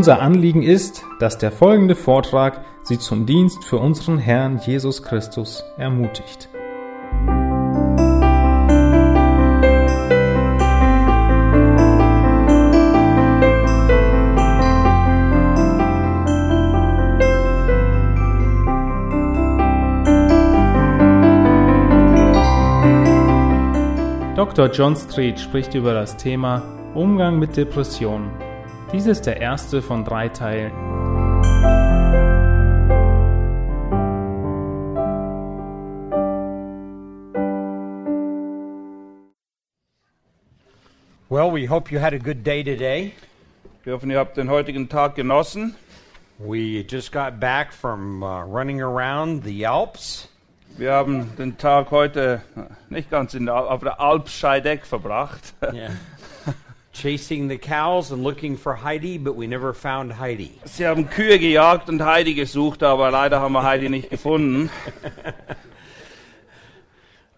Unser Anliegen ist, dass der folgende Vortrag Sie zum Dienst für unseren Herrn Jesus Christus ermutigt. Dr. John Street spricht über das Thema Umgang mit Depressionen. Dies ist der erste von drei Teilen. Well, we hope you had a good day today. Wir hoffen, ihr habt den heutigen Tag genossen. We just got back from uh, running around the Alps. Wir haben den Tag heute nicht ganz in der, auf der Alp Scheideck verbracht. Yeah. Chasing the cows and looking for Heidi, but we never found Heidi. Sie haben Kühe gejagt und Heidi gesucht, aber leider haben wir Heidi nicht gefunden.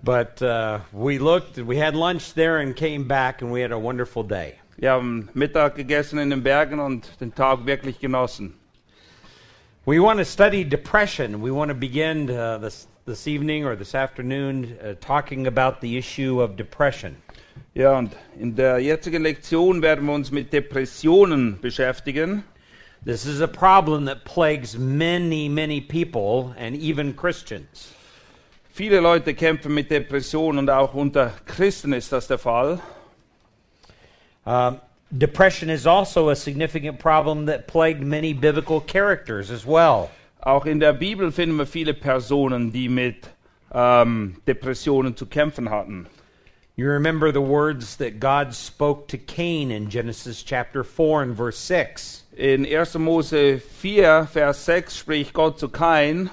But uh, we looked, we had lunch there and came back, and we had a wonderful day. Wir haben Mittag gegessen in den Bergen und den Tag wirklich genossen. We want to study depression. We want to begin uh, this, this evening or this afternoon uh, talking about the issue of depression. Ja, und in der jetzigen Lektion werden wir uns mit Depressionen beschäftigen. This is a problem that plagues many, many people and even Christians. Viele Leute kämpfen mit Depressionen und auch unter Christen ist das der Fall. Um, depression is also a significant problem that plagued many biblical characters as well. Auch in der Bibel finden wir viele Personen, die mit ähm, Depressionen zu kämpfen hatten. You remember the words that God spoke to Cain in Genesis chapter 4 and verse 6. In 1. Mose 4, Vers 6 spricht Gott zu Kain.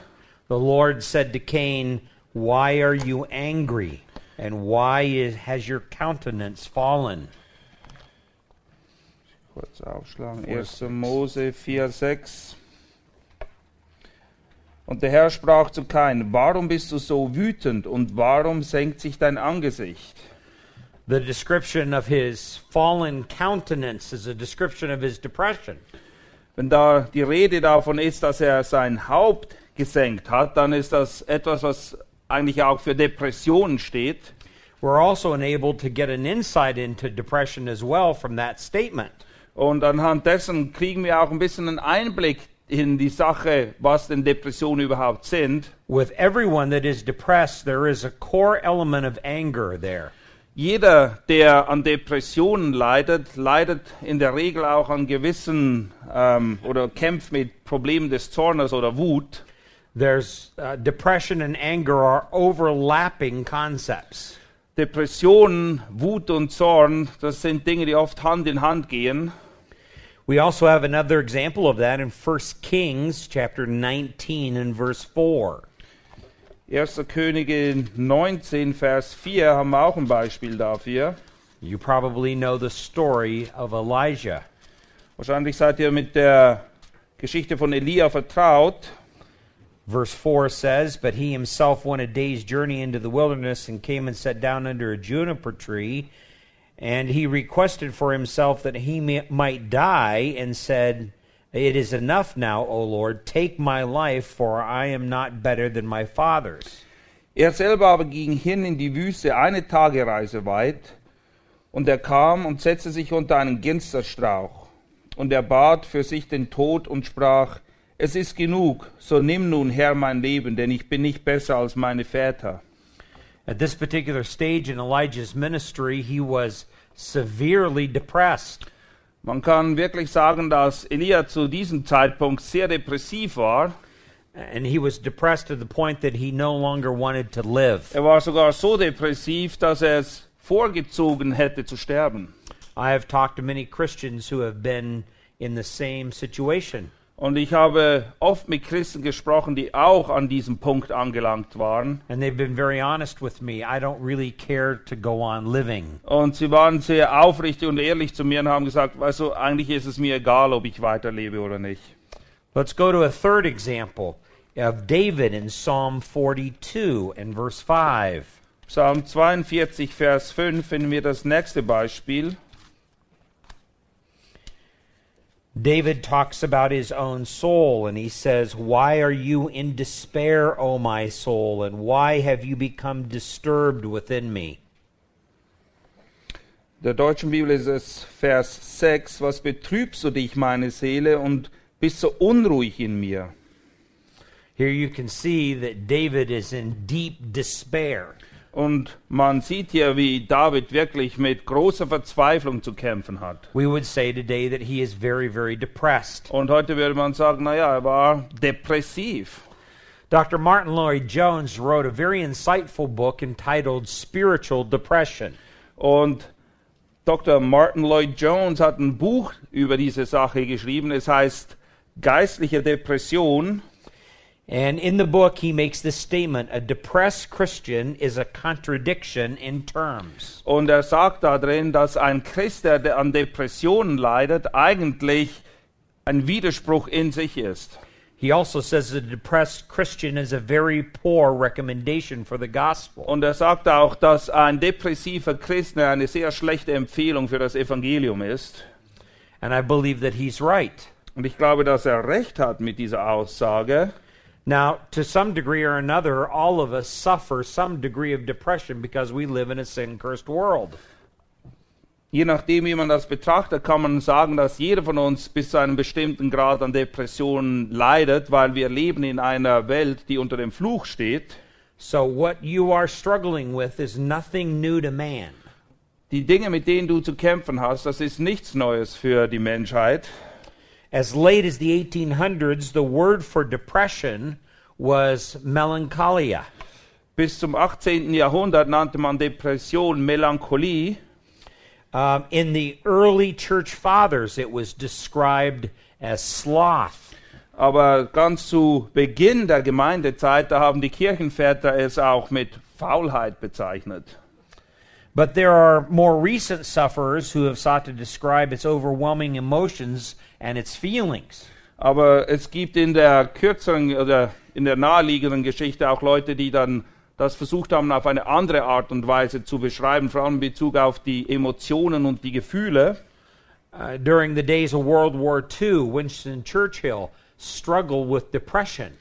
The Lord said to Cain, Why are you angry? And why is, has your countenance fallen? Kurz aufschlagen. 1. Mose 4, 6. Und der Herr sprach zu Kain, warum bist du so wütend und warum senkt sich dein Angesicht? The description of his fallen countenance is a description of his depression. Wenn da die Rede davon ist, dass er sein Haupt gesenkt hat, dann ist das etwas, was eigentlich auch für Depressionen steht. We're also enabled to get an insight into depression as well from that statement. Und anhand dessen kriegen wir auch ein bisschen einen Einblick in die Sache, was denn Depressionen überhaupt sind. With everyone that is depressed, there is a core element of anger there. Jeder, der an Depressionen leidet, leidet in der Regel auch an gewissen ähm, oder kämpft mit Problemen des Zornes oder Wut. There's uh, depression and anger are overlapping concepts. Depressionen, Wut und Zorn, das sind Dinge, die oft Hand in Hand gehen. We also have another example of that in 1 Kings chapter 19 and verse 4. 1. Könige 19, Vers 4 haben wir auch ein Beispiel dafür. You probably know the story of Elijah. Wahrscheinlich seid ihr mit der Geschichte von Elia vertraut. Verse 4 says, But he himself went a day's journey into the wilderness and came and sat down under a juniper tree. And he requested for himself that he mi- might die and said, It is enough now, O Lord, take my life, for I am not better than my fathers. Er selber aber ging hin in die Wüste eine Tagereise weit, und er kam und setzte sich unter einen Ginsterstrauch. und er bat für sich den Tod und sprach, es ist genug, so nimm nun Herr mein Leben, denn ich bin nicht besser als meine Väter. At this particular stage in Elijah's ministry, he was severely depressed. Man kann wirklich sagen, dass Elia zu diesem Zeitpunkt sehr depressiv war. And he was depressed to the point that he no longer wanted to live. Er war sogar so depressiv, dass er es vorgezogen hätte zu sterben. I have talked to many Christians who have been in the same situation. Und ich habe oft mit Christen gesprochen, die auch an diesem Punkt angelangt waren. And they've been very honest with me. I don't really care to go on living. Und sie waren sehr aufrichtig und ehrlich zu mir und haben gesagt, weißt du, eigentlich ist es mir egal, ob ich weiterlebe oder nicht. Let's go to a third example of David in Psalm 42 and verse 5. Psalm 42, Vers 5 finden wir das nächste Beispiel. David talks about his own soul and he says, Why are you in despair, O my soul, and why have you become disturbed within me? Der deutschen Bibel ist es Vers 6, was betrübst du dich, meine Seele, und bist so unruhig in mir? Here you can see that David is in deep despair. Und man sieht hier, wie David wirklich mit großer Verzweiflung zu kämpfen hat. We would say today that he is very, very depressed. Und heute würde man sagen, naja, er war depressiv. Dr. Martin Lloyd Jones wrote a very insightful book entitled Spiritual Depression. Und Dr. Martin Lloyd Jones hat ein Buch über diese Sache geschrieben. Es heißt Geistliche Depression. And in the book, he makes this statement a depressed Christian is a contradiction in terms. Und er sagt da drin, dass ein Christ, der an Depressionen leidet, eigentlich ein Widerspruch in sich ist. He also says a depressed Christian is a very poor recommendation for the gospel. Und er sagt auch, dass ein depressiver Christ eine sehr schlechte Empfehlung für das Evangelium ist. And I believe that he's right. Und ich glaube, dass er recht hat mit dieser Aussage. Now, to some degree or another, all of us suffer some degree of depression because we live in a sin cursed world. Je nachdem, wie man das betrachtet, kann man sagen, dass jeder von uns bis zu einem bestimmten Grad an Depressionen leidet, weil wir leben in einer Welt, die unter dem Fluch steht. So, what you are struggling with is nothing new to man. Die Dinge, mit denen du zu kämpfen hast, das ist nichts Neues für die Menschheit. As late as the 1800s, the word for depression was melancholia. Bis zum 18. Jahrhundert nannte man Depression Melancholie. Um, in the early church fathers, it was described as sloth. Aber ganz zu Beginn der Gemeindezeit, da haben die Kirchenväter es auch mit Faulheit bezeichnet. But there are more recent sufferers who have sought to describe its overwhelming emotions and its feelings. Aber es gibt in der kürzeren oder in der naheliegenden Geschichte auch Leute, die dann das versucht haben, auf eine andere Art und Weise zu beschreiben, vor allem in Bezug auf die Emotionen und die Gefühle. Uh, during the days of World War II, Winston Churchill struggled with depression.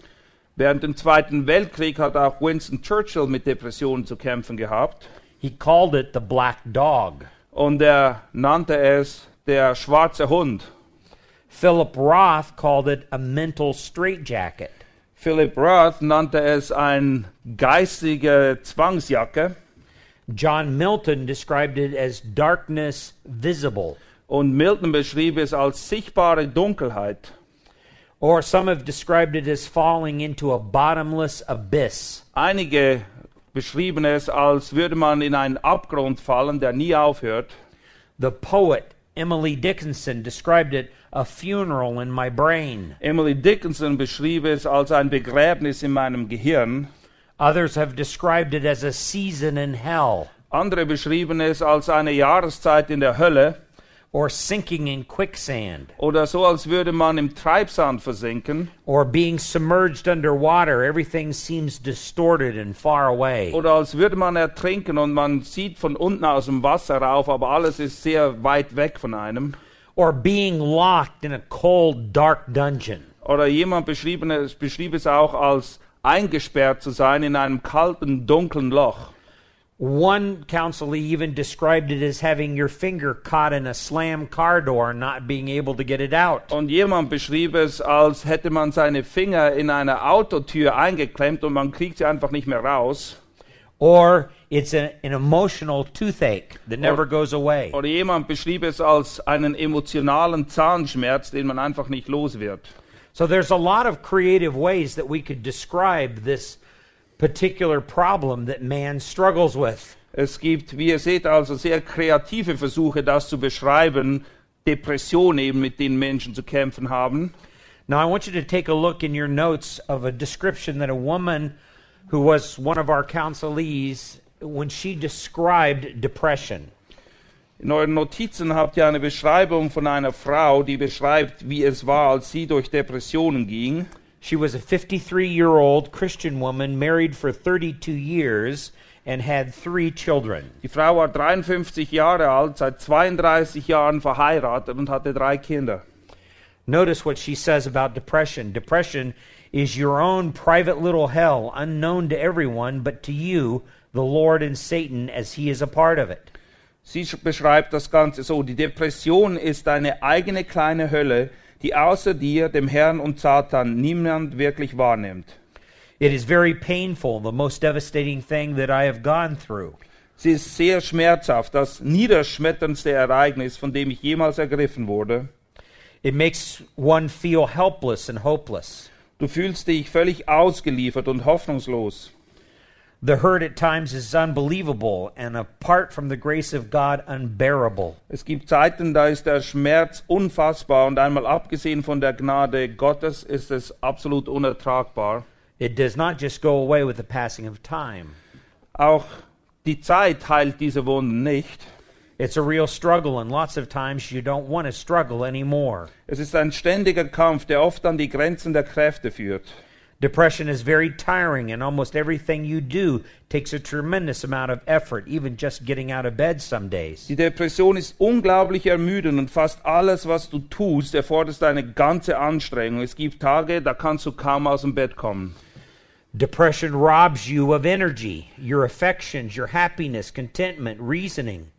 Während dem Zweiten Weltkrieg hat auch Winston Churchill mit Depressionen zu kämpfen gehabt. He called it the black dog. Und er nannte es der schwarze Hund. Philip Roth called it a mental straitjacket. Philip Roth nannte es ein geistige Zwangsjacke. John Milton described it as darkness visible. Und Milton beschrieb es als sichtbare Dunkelheit. Or some have described it as falling into a bottomless abyss. Einige beschrieben es, als würde man in einen Abgrund fallen, der nie aufhört. The poet Emily Dickinson described it a funeral in my brain. Emily Dickinson beschrieb es als ein Begräbnis in meinem Gehirn. Others have described it as a season in hell Andere beschrieben es als eine Jahreszeit in der Hölle or sinking in quicksand oder so, als würde man im Treibsand versinken or being submerged underwater. Everything seems distorted and far away. oder als würde man ertrinken und man sieht von unten aus dem Wasser rauf, aber alles ist sehr weit weg von einem. Or being locked in a cold, dark dungeon. Oder jemand beschrieb es, beschrieb es auch als eingesperrt zu sein in einem kalten, dunklen Loch. One counselee even described it as having your finger caught in a slam car door and not being able to get it out. Und jemand beschrieb es, als hätte man seine Finger in eine Autotür eingeklemmt und man kriegt sie einfach nicht mehr raus. Or it's a, an emotional toothache that never goes away. Oder jemand beschrieb es als einen emotionalen Zahnschmerz, den man einfach nicht los wird. So there's a lot of creative ways that we could describe this particular problem that man struggles with. Es gibt, wie ihr seht, also sehr kreative Versuche, das zu beschreiben. Depressionen eben, mit denen Menschen zu kämpfen haben. Now, I want you to take a look in your notes of a description that a woman who was one of our counselees, when she described depression. In euren Notizen habt ihr eine Beschreibung von einer Frau, die beschreibt, wie es war, als sie durch Depressionen ging. She was a 53 year old Christian woman, married for 32 years, and had three children. Die Frau war 53 Jahre alt, seit 32 Jahren verheiratet und hatte drei Kinder. Notice what she says about depression. Depression is your own private little hell, unknown to everyone, but to you, the Lord and Satan, as he is a part of it. Sie beschreibt das Ganze so, die Depression ist deine eigene kleine Hölle, die außer dir, dem Herrn und Satan, niemand wirklich wahrnimmt. It is very painful, the most devastating thing that I have gone through. Sie ist sehr schmerzhaft, das niederschmetterndste Ereignis, von dem ich jemals ergriffen wurde. It makes one feel helpless and hopeless. Du fühlst dich völlig ausgeliefert und hoffnungslos. The hurt at times is unbelievable, and apart from the grace of God, unbearable. Es gibt Zeiten, da ist der Schmerz unfassbar und einmal abgesehen von der Gnade Gottes ist es absolut unertragbar. It does not just go away with the passing of time. Auch die Zeit heilt diese Wunden nicht. It's a real struggle, and lots of times you don't want to struggle anymore. Es ist ein ständiger Kampf, der oft an die Grenzen der Kräfte führt. Depression is very tiring, and almost everything you do takes a tremendous amount of effort, even just getting out of bed some days. Die Depression ist unglaublich ermüdend und fast alles, was du tust, erfordert eine ganze Anstrengung. Es gibt Tage, da kannst du kaum aus dem Bett kommen. Depression robs you of energy, your affections, your happiness, contentment, reasoning.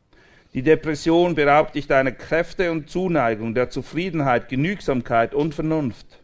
Die Depression beraubt dich deiner Kräfte und Zuneigung, der Zufriedenheit, Genügsamkeit und Vernunft.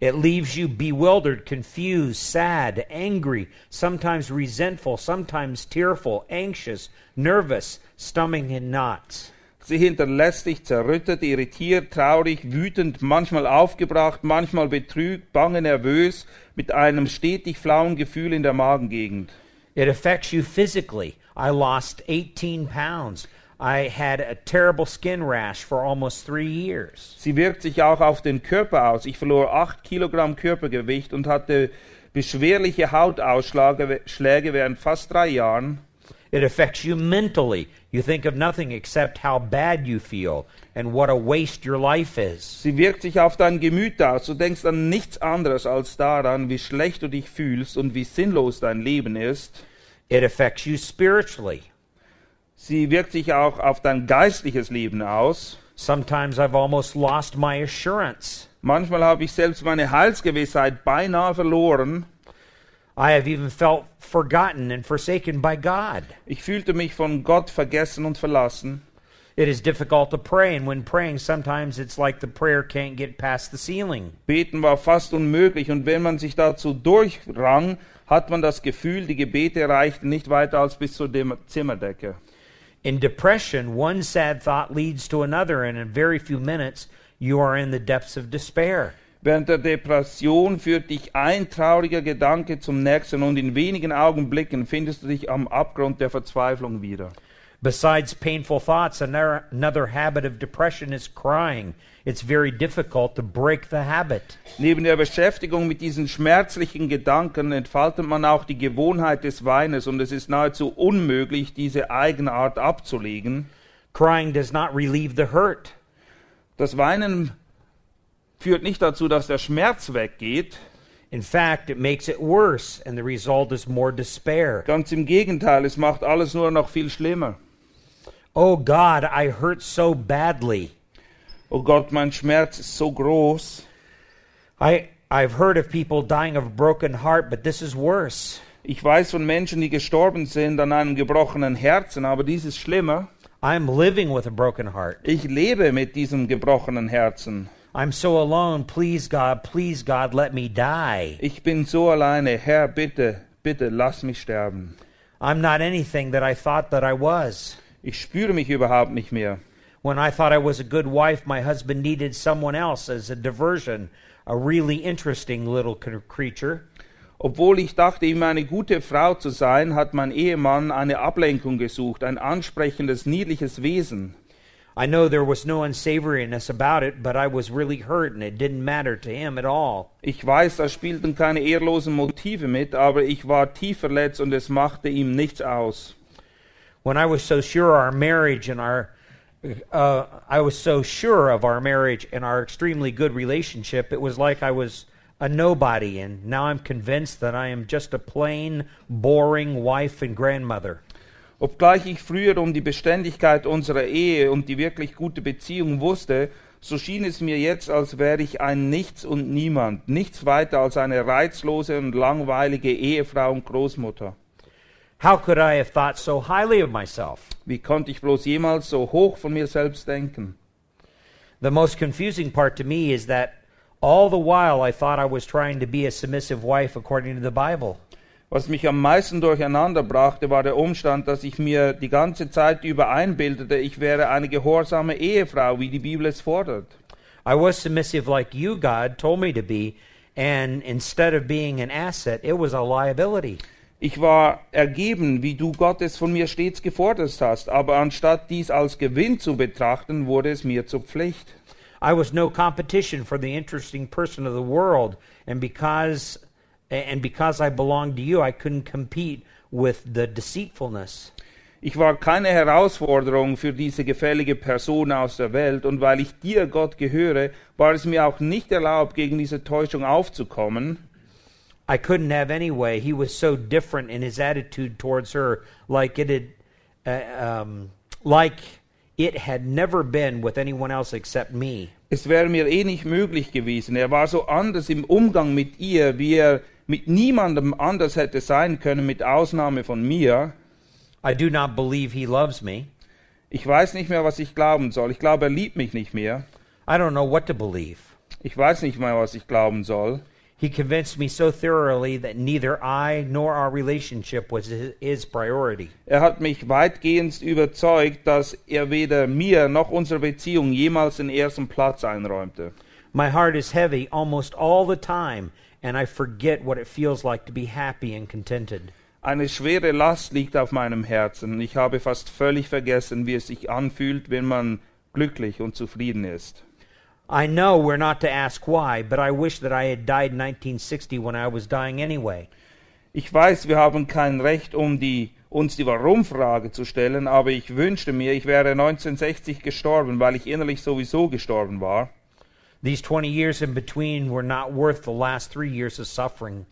It leaves you bewildered, confused, sad, angry, sometimes resentful, sometimes tearful, anxious, nervous, stomach in knots. Sie hinterlässt dich zerrüttet, irritiert, traurig, wütend, manchmal aufgebracht, manchmal betrübt, bange, nervös, mit einem stetig flauen Gefühl in der Magengegend. It affects you physically. I lost 18 pounds. I had a terrible skin rash for almost three years. Sie wirkt sich auch auf den Körper aus. Ich verlor acht Kilogramm Körpergewicht und hatte beschwerliche Hautausschläge Schläge während fast drei Jahren. It affects you mentally. You think of nothing except how bad you feel and what a waste your life is. Sie wirkt sich auf dein Gemüt aus. Du denkst an nichts anderes als daran, wie schlecht du dich fühlst und wie sinnlos dein Leben ist. It affects you spiritually. Sie wirkt sich auch auf dein geistliches Leben aus. Sometimes I've almost lost my assurance. Manchmal habe ich selbst meine Heilsgewissheit beinahe verloren. I have even felt forgotten and forsaken by God. Ich fühlte mich von Gott vergessen und verlassen. It is difficult to pray, and when praying, sometimes it's like the prayer can't get past the ceiling. Beten war fast unmöglich und wenn man sich dazu durchrang, hat man das Gefühl, die Gebete reichten nicht weiter als bis zur Zimmerdecke. In depression, one sad thought leads to another, and in very few minutes, you are in the depths of despair. Während der Depression führt dich ein trauriger Gedanke zum nächsten und in wenigen Augenblicken findest du dich am Abgrund der Verzweiflung wieder. Besides painful thoughts, another, another habit of depression is crying. It's very difficult to break the habit. Neben der Beschäftigung mit diesen schmerzlichen Gedanken entfaltet man auch die Gewohnheit des Weines und es ist nahezu unmöglich, diese Eigenart abzulegen. Crying does not relieve the hurt. Das Weinen führt nicht dazu, dass der Schmerz weggeht. In fact, it makes it worse, and the result is more despair. Ganz im Gegenteil, es macht alles nur noch viel schlimmer. Oh God, I hurt so badly. Oh Gott, mein Schmerz ist so groß. I, I've heard of people dying of a broken heart, but this is worse. Ich weiß von Menschen, die gestorben sind an einem gebrochenen Herzen, aber dies ist schlimmer. I'm living with a broken heart. Ich lebe mit diesem gebrochenen Herzen. I'm so alone. Please, God, please, God, let me die. Ich bin so alleine. Herr, bitte, bitte, lass mich sterben. I'm not anything that I thought that I was. Ich spüre mich überhaupt nicht mehr. When I thought I was a good wife, my husband needed someone else as a diversion, a really interesting little cr- creature. Obwohl ich dachte, ihm eine gute Frau zu sein, hat mein Ehemann eine Ablenkung gesucht, ein ansprechendes, niedliches Wesen. I know there was no unsavoriness about it, but I was really hurt and it didn't matter to him at all. Ich weiß, da spielten keine ehrlosen Motive mit, aber ich war tief verletzt und es machte ihm nichts aus. When I was so sure our marriage and our uh, I was so sure of our marriage and our extremely good relationship, it was like I was a nobody, and now I'm convinced that I am just a plain, boring wife and grandmother. Obgleich ich früher um die Beständigkeit unserer Ehe und die wirklich gute Beziehung wusste, so schien es mir jetzt, als wäre ich ein Nichts und Niemand, nichts weiter als eine reizlose und langweilige Ehefrau und Großmutter. How could I have thought so highly of myself? Wie konnte ich bloß jemals so hoch von mir selbst denken? The most confusing part to me is that all the while I thought I was trying to be a submissive wife according to the Bible. Was mich am meisten durcheinander brachte, war der Umstand, dass ich mir die ganze Zeit über einbildete, ich wäre eine gehorsame Ehefrau, wie die Bibel es fordert. I was submissive like you, God, told me to be, and instead of being an asset, it was a liability. Ich war ergeben, wie du Gott es von mir stets gefordert hast, aber anstatt dies als Gewinn zu betrachten, wurde es mir zur Pflicht. I was no competition for the interesting person of the world, and because and because I belonged to you, I couldn't compete with the deceitfulness. Ich war keine Herausforderung für diese gefällige Person aus der Welt, und weil ich dir, Gott, gehöre, war es mir auch nicht erlaubt, gegen diese Täuschung aufzukommen. I couldn't have anyway. He was so different in his attitude towards her, like it had, uh, um, like it had never been with anyone else except me. Es wäre mir eh nicht möglich gewesen. Er war so anders im Umgang mit ihr, wie er mit niemandem anders hätte sein können, mit Ausnahme von mir. I do not believe he loves me. Ich weiß nicht mehr, was ich glauben soll. Ich glaube, er liebt mich nicht mehr. I don't know what to believe. Ich weiß nicht mehr, was ich glauben soll. He convinced me so thoroughly that neither I nor our relationship was his- priority. Er hat mich weitgehend überzeugt, dass er weder mir noch unserer Beziehung jemals den ersten Platz einräumte. My heart is heavy almost all the time, and I forget what it feels like to be happy and contented. Eine schwere Last liegt auf meinem Herzen. Ich habe fast völlig vergessen, wie es sich anfühlt, wenn man glücklich und zufrieden ist. I know we're not to ask why, but I wish that I had died in 1960 when I was dying anyway. Ich weiß, wir haben kein Recht, um die, uns die Warum-Frage zu stellen, aber ich wünschte mir, ich wäre 1960 gestorben, weil ich innerlich sowieso gestorben war. These 20 years in between were not worth the last three years of suffering.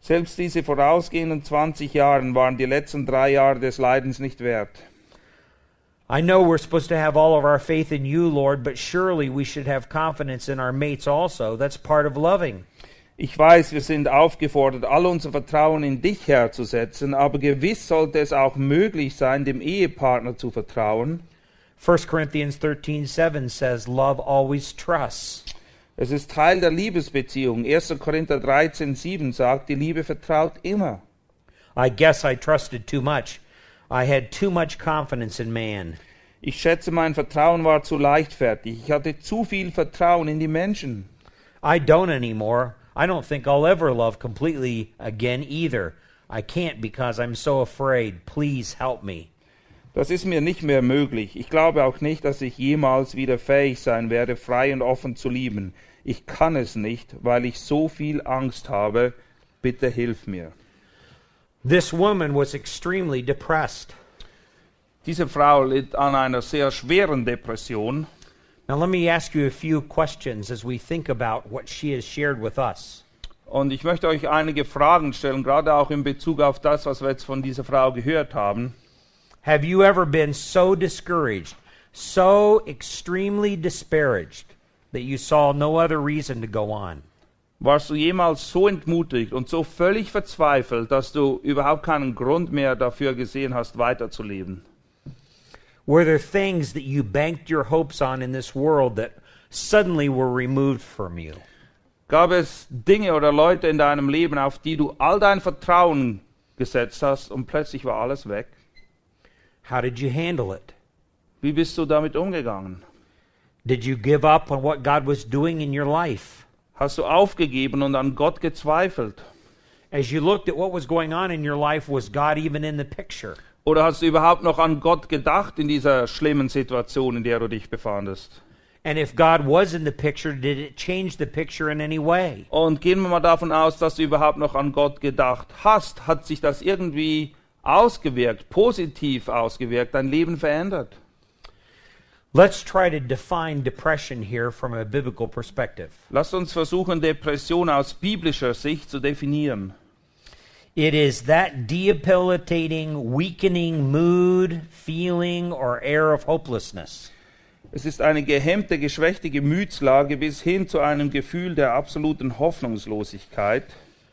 Selbst diese vorausgehenden 20 Jahre waren die letzten drei Jahre des Leidens nicht wert. I know we're supposed to have all of our faith in you, Lord, but surely we should have confidence in our mates also. That's part of loving. Ich weiß, wir sind aufgefordert, all unser Vertrauen in dich herzusetzen, aber gewiss sollte es auch möglich sein, dem Ehepartner zu vertrauen. 1 Corinthians 13:7 says love always trusts. Es ist Teil der Liebesbeziehung. 1. Korinther 13, 7 sagt, die Liebe vertraut immer. I guess I trusted too much. I had too much confidence in man. Ich schätze, mein Vertrauen war zu leichtfertig. Ich hatte zu viel Vertrauen in die Menschen. I don't anymore. I don't think I'll ever love completely again either. I can't because I'm so afraid. Please help me. Das ist mir nicht mehr möglich. Ich glaube auch nicht, dass ich jemals wieder fähig sein werde, frei und offen zu lieben. Ich kann es nicht, weil ich so viel Angst habe. Bitte hilf mir. This woman was extremely depressed. Diese Frau litt an einer sehr schweren Depression. Now, let me ask you a few questions as we think about what she has shared with us. Und ich möchte euch einige Fragen stellen, gerade auch in Bezug auf das, was wir jetzt von dieser Frau gehört haben. Have you ever been so discouraged, so extremely disparaged, that you saw no other reason to go on? Warst du jemals so entmutigt und so völlig verzweifelt, dass du überhaupt keinen Grund mehr dafür gesehen hast, weiterzuleben? Were there things that you banked your hopes on in this world that suddenly were removed from you? Gab es Dinge oder Leute in deinem Leben, auf die du all dein Vertrauen gesetzt hast und plötzlich war alles weg? How did you handle it? Wie bist du damit umgegangen? Did you give up on what God was doing in your life? Hast du aufgegeben und an Gott gezweifelt? As you looked at what was going on in your life, was God even in the picture? Oder hast du überhaupt noch an Gott gedacht in dieser schlimmen Situation, in der du dich befandest? And if God was in the picture, did it change the picture in any way? Und gehen wir mal davon aus, dass du überhaupt noch an Gott gedacht hast. Hat sich das irgendwie ausgewirkt, positiv ausgewirkt, dein Leben verändert? Let's try to define depression here from a biblical perspective. Lasst uns versuchen, Depression aus biblischer Sicht zu definieren. It is that debilitating, weakening mood, feeling, or air of hopelessness Es ist eine gehemmte, geschwächte Gemütslage bis hin zu einem Gefühl der absoluten Hoffnungslosigkeit,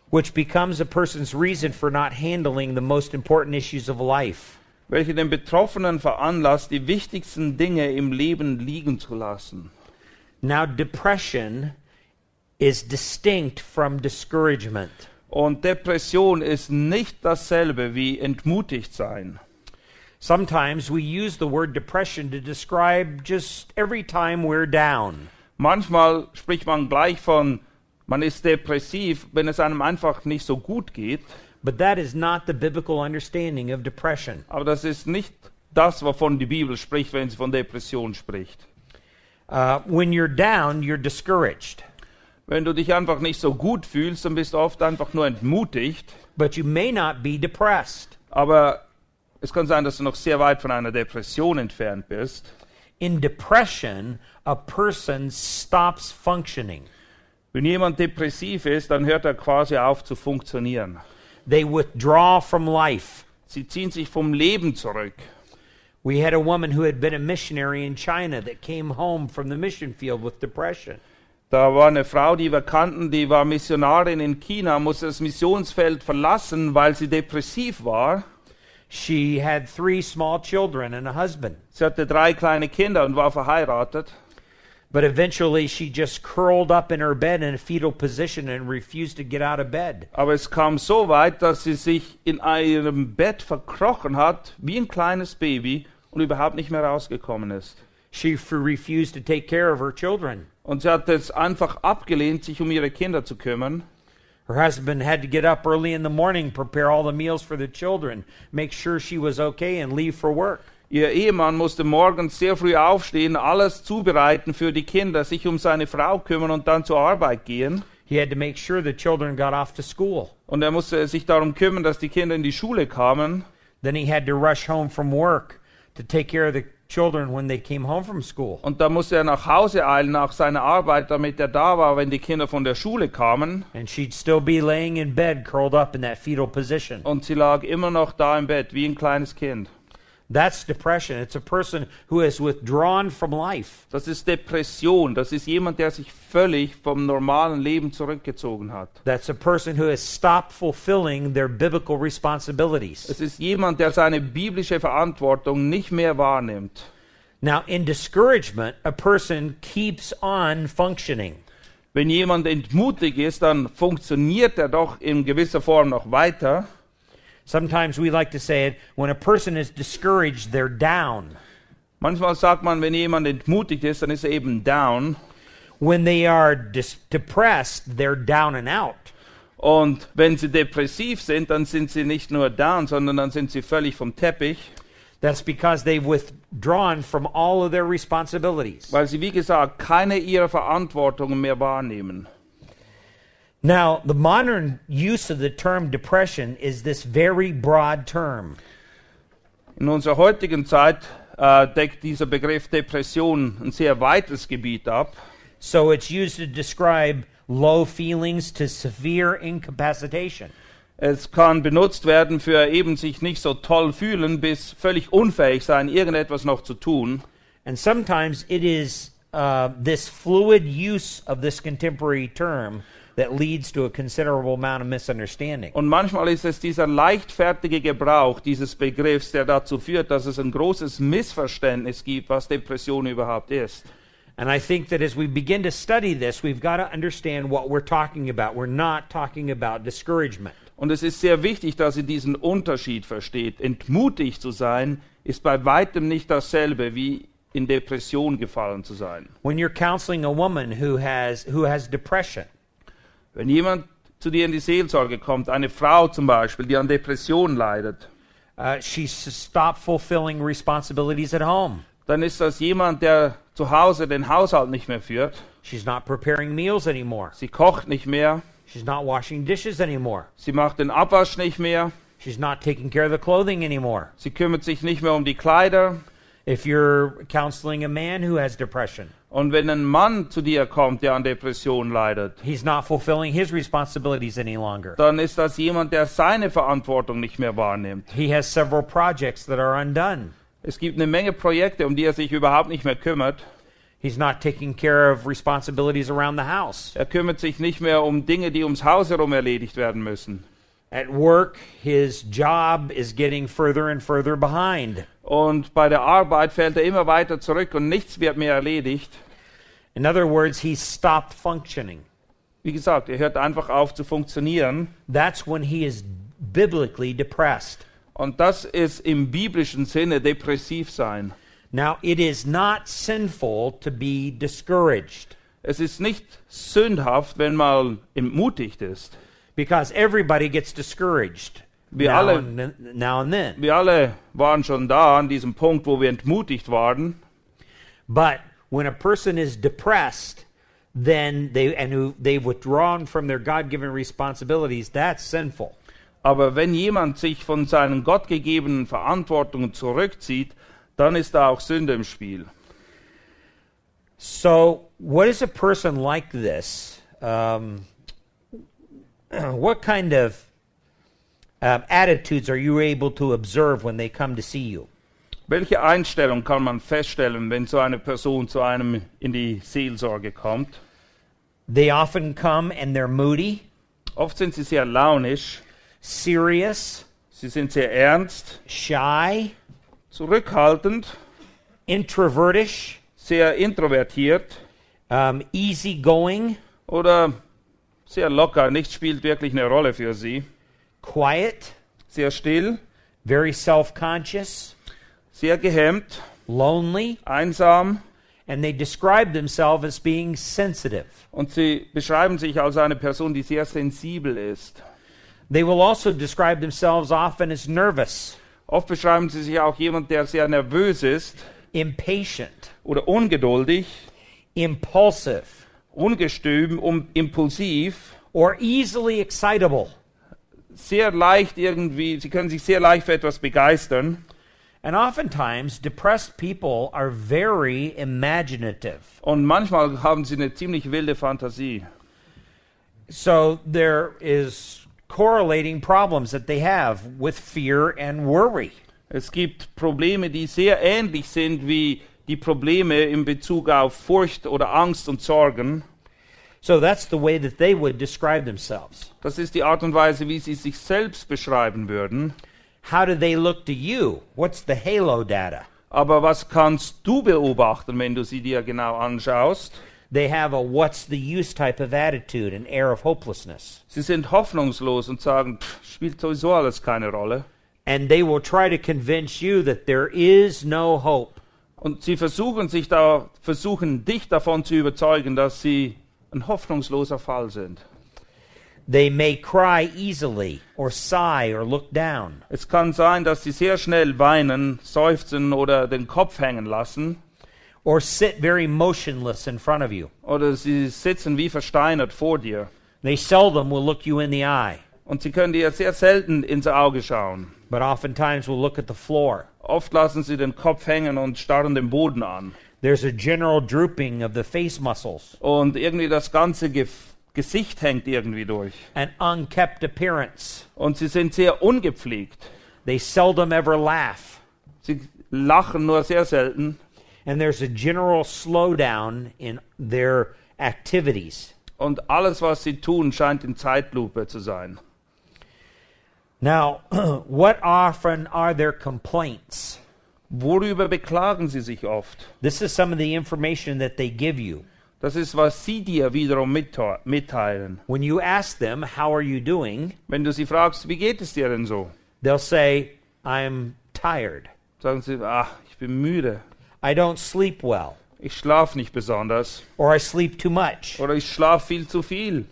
which becomes a person's reason for not handling the most important issues of life. Welche den Betroffenen veranlasst, die wichtigsten Dinge im Leben liegen zu lassen. Now, depression is distinct from discouragement. Und Depression ist nicht dasselbe wie entmutigt sein. Sometimes we use the word depression to describe just every time we're down. Manchmal spricht man gleich von, man ist depressiv, wenn es einem einfach nicht so gut geht. But that is not the biblical understanding of depression. Aber das ist nicht das, wovon die Bibel spricht, wenn sie von Depression spricht. Uh, when you're down, you're discouraged. Wenn du dich einfach nicht so gut fühlst, dann bist du oft einfach nur entmutigt. But you may not be depressed. Aber es kann sein, dass du noch sehr weit von einer Depression entfernt bist. In depression, a person stops functioning. Wenn jemand depressiv ist, dann hört er quasi auf zu funktionieren. They withdraw from life. Sie ziehen sich vom Leben zurück. We had a woman who had been a missionary in China that came home from the mission field with depression. Da war eine Frau, die wir kannten, die war Missionarin in China, musste das Missionsfeld verlassen, weil sie depressiv war. She had three small children and a husband. Sie hatte drei kleine Kinder und war verheiratet. But eventually she just curled up in her bed in a fetal position and refused to get out of bed. Aber es kam so weit, dass sie sich in ihrem Bett verkrochen hat, wie ein kleines Baby, und überhaupt nicht mehr rausgekommen ist. She refused to take care of her children. Und sie hat es einfach abgelehnt, sich um ihre Kinder zu kümmern. Her husband had to get up early in the morning, prepare all the meals for the children, make sure she was okay, and leave for work. Ihr Ehemann musste morgens sehr früh aufstehen, alles zubereiten für die Kinder, sich um seine Frau kümmern und dann zur Arbeit gehen. He had to make sure the children got off to school. Und er musste sich darum kümmern, dass die Kinder in die Schule kamen. Then he had to rush home from work to take care of the children when they came home from school. Und da musste er nach Hause eilen nach seiner Arbeit, damit er da war, wenn die Kinder von der Schule kamen. And she'd still be laying in bed, curled up in that fetal position. Und sie lag immer noch da im Bett, wie ein kleines Kind. That's depression. It's a person who has withdrawn from life. Das ist Depression. Das ist jemand, der sich völlig vom normalen Leben zurückgezogen hat. That's a person who has stopped fulfilling their biblical responsibilities. Es ist jemand, der seine biblische Verantwortung nicht mehr wahrnimmt. Now, in discouragement, a person keeps on functioning. Wenn jemand entmutigt ist, dann funktioniert er doch in gewisser Form noch weiter. Sometimes we like to say it when a person is discouraged, they're down. Manchmal sagt man, wenn jemand entmutigt ist, dann ist er eben down. When they are depressed, they're down and out. Und wenn sie depressiv sind, dann sind sie nicht nur down, sondern dann sind sie völlig vom Teppich, That's because they've withdrawn from all of their responsibilities. weil sie, wie gesagt, keine ihrer Verantwortungen mehr wahrnehmen. Now, the modern use of the term depression is this very broad term. In unserer heutigen Zeit äh, deckt dieser Begriff Depression ein sehr weites Gebiet ab. So it's used to describe low feelings to severe incapacitation. Es kann benutzt werden für eben sich nicht so toll fühlen, bis völlig unfähig sein, irgendetwas noch zu tun. And sometimes it is uh, this fluid use of this contemporary term that leads to a considerable amount of misunderstanding. Und manchmal ist es dieser leichtfertige Gebrauch dieses Begriffs, der dazu führt, dass es ein großes Missverständnis gibt, was Depression überhaupt ist. And I think that as we begin to study this, we've got to understand what we're talking about. We're not talking about discouragement. Und es ist sehr wichtig, dass ihr diesen Unterschied versteht. Entmutigt zu sein, ist bei weitem nicht dasselbe wie in Depression gefallen zu sein. When you're counseling a woman who has who has depression, Wenn jemand zu dir in die Seelsorge kommt, eine Frau zum Beispiel, die an Depression leidet, uh, she's stopped fulfilling responsibilities at home. dann ist das jemand, der zu Hause den Haushalt nicht mehr führt. She's not preparing meals anymore. Sie kocht nicht mehr, She's not washing dishes anymore. sie macht den Abwasch nicht mehr, She's not taking care of the clothing anymore. sie kümmert sich nicht mehr um die Kleider. If you're counseling a man who has depression, Und wenn ein Mann zu dir kommt, der an Depression leidet, he's not fulfilling his responsibilities any longer. dann ist das jemand, der seine Verantwortung nicht mehr wahrnimmt. He has several projects that are undone. Es gibt eine Menge Projekte, um die er sich überhaupt nicht mehr kümmert. He's not taking care of responsibilities around the house. Er kümmert sich nicht mehr um Dinge, die ums Haus herum erledigt werden müssen. At work, his job is getting further and further behind. Und bei der Arbeit fällt er immer weiter zurück und nichts wird mehr erledigt. In other words, he's stopped functioning. Wie gesagt, er hört einfach auf zu funktionieren. That's when he is biblically depressed. Und das ist im biblischen Sinne depressiv sein. Now, it is not sinful to be discouraged Es ist nicht sündhaft, wenn man entmutigt ist. because everybody gets discouraged Wir now, alle- and, now and then. Wir alle waren schon da an diesem Punkt, wo wir entmutigt waren. But when a person is depressed, then they and who they've withdrawn from their God-given responsibilities, that's sinful. Aber wenn jemand sich von seinen gottgegebenen Verantwortungen zurückzieht, dann ist da auch Sünde im Spiel. So, what is a person like this? Um, what kind of um, attitudes are you able to observe when they come to see you? Welche Einstellung kann man feststellen, wenn so eine Person zu einem in die Seelsorge kommt? They often come and they're moody, Oft sind sie sehr launisch, serious, sie sind sehr ernst, shy, zurückhaltend, introvertish, sehr introvertiert um, easygoing, oder sehr locker. Nichts spielt wirklich eine Rolle für sie. quiet, Sehr still, very self-conscious, sehr gehemmt, lonely, einsam and they describe themselves as being sensitive. und sie beschreiben sich als eine Person, die sehr sensibel ist. They will also describe themselves often as nervous, Oft beschreiben sie sich auch jemand, der sehr nervös ist impatient, oder ungeduldig, impulsive, ungestüm, um, impulsiv, or easily excitable. sehr leicht irgendwie, sie können sich sehr leicht für etwas begeistern. And oftentimes, depressed people are very imaginative. Und manchmal haben sie eine ziemlich wilde Fantasie. So there is correlating problems that they have with fear and worry. Es gibt Probleme, die sehr ähnlich sind wie die Probleme in Bezug auf Furcht oder Angst und Sorgen. So that's the way that they would describe themselves. Das ist die Art und Weise, wie sie sich selbst beschreiben würden. How do they look to you? What's the halo data? Aber was kannst du beobachten, wenn du sie dir genau anschaust? They have a what's the use type of attitude, an air of hopelessness. Sie sind hoffnungslos und sagen, "Pff, spielt sowieso alles keine Rolle. And they will try to convince you that there is no hope. Und sie versuchen sich da, versuchen dich davon zu überzeugen, dass sie ein hoffnungsloser Fall sind. They may cry easily, or sigh, or look down. Es kann sein, dass sie sehr schnell weinen, seufzen oder den Kopf hängen lassen. or sit very motionless in front of you. Oder sie sitzen wie versteinert vor dir. They seldom will look you in the eye, Und sie können dir sehr selten ins Auge schauen. but oftentimes will look at the floor. Oft lassen sie den Kopf hängen und starren den Boden an. There's a general drooping of the face muscles, Und irgendwie das ganze Ge Gesicht hängt irgendwie durch. an unkept appearance. Und sie sind sehr ungepflegt. They seldom ever laugh, Sie lachen nur sehr selten. and there's a general slowdown in their activities. Und alles, was sie tun, scheint in Zeitlupe zu sein. Now, what often are their complaints? Worüber beklagen sie sich oft? This is some of the information that they give you. Das ist, was sie dir wiederum mitte- mitteilen. When you ask them, How are you doing? Wenn du sie fragst, wie geht es dir denn so? they'll say, I'm tired. Sagen sie, ach, ich bin müde. I don't sleep well. Ich schlafe nicht besonders. Or I sleep too much. Oder ich schlafe viel zu viel.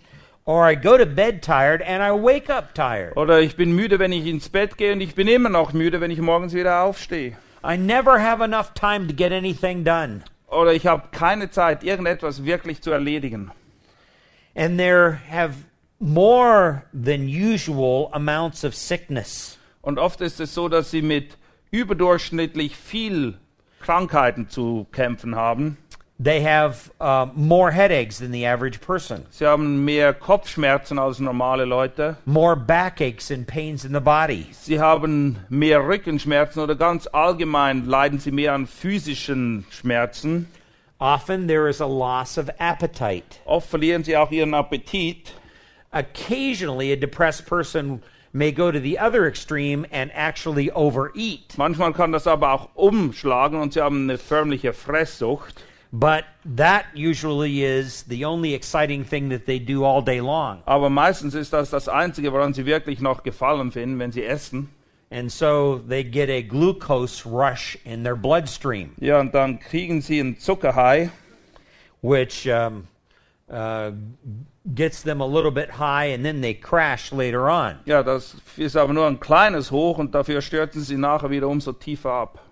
Or I go to bed tired and I wake up tired. Oder ich bin müde, wenn ich ins Bett gehe und ich bin immer noch müde, wenn ich morgens wieder aufstehe. I never have enough time to get anything done. Oder ich habe keine Zeit, irgendetwas wirklich zu erledigen. And there have more than usual amounts of sickness. Und oft ist es so, dass sie mit überdurchschnittlich viel Krankheiten zu kämpfen haben. They have uh, more headaches than the average person, Sie haben mehr Kopfschmerzen als normale Leute. more backaches and pains in the body. Sie haben mehr Rückenschmerzen oder ganz allgemein leiden sie mehr an physischen Schmerzen. Often there is a loss of appetite. Oft verlieren sie auch ihren Appetit. Occasionally, a depressed person may go to the other extreme and actually overeat. Manchmal kann das aber auch umschlagen und sie haben eine förmliche Fresssucht. But that usually is the only exciting thing that they do all day long. Aber meistens ist das das Einzige, woran sie wirklich noch Gefallen finden, wenn sie essen. And so they get a glucose rush in their bloodstream, Ja, und dann kriegen sie einen Zuckerhai. which um, uh, gets them a little bit high and then they crash later on. Ja, das ist aber nur ein kleines Hoch und dafür stürzen sie nachher wieder umso tiefer ab.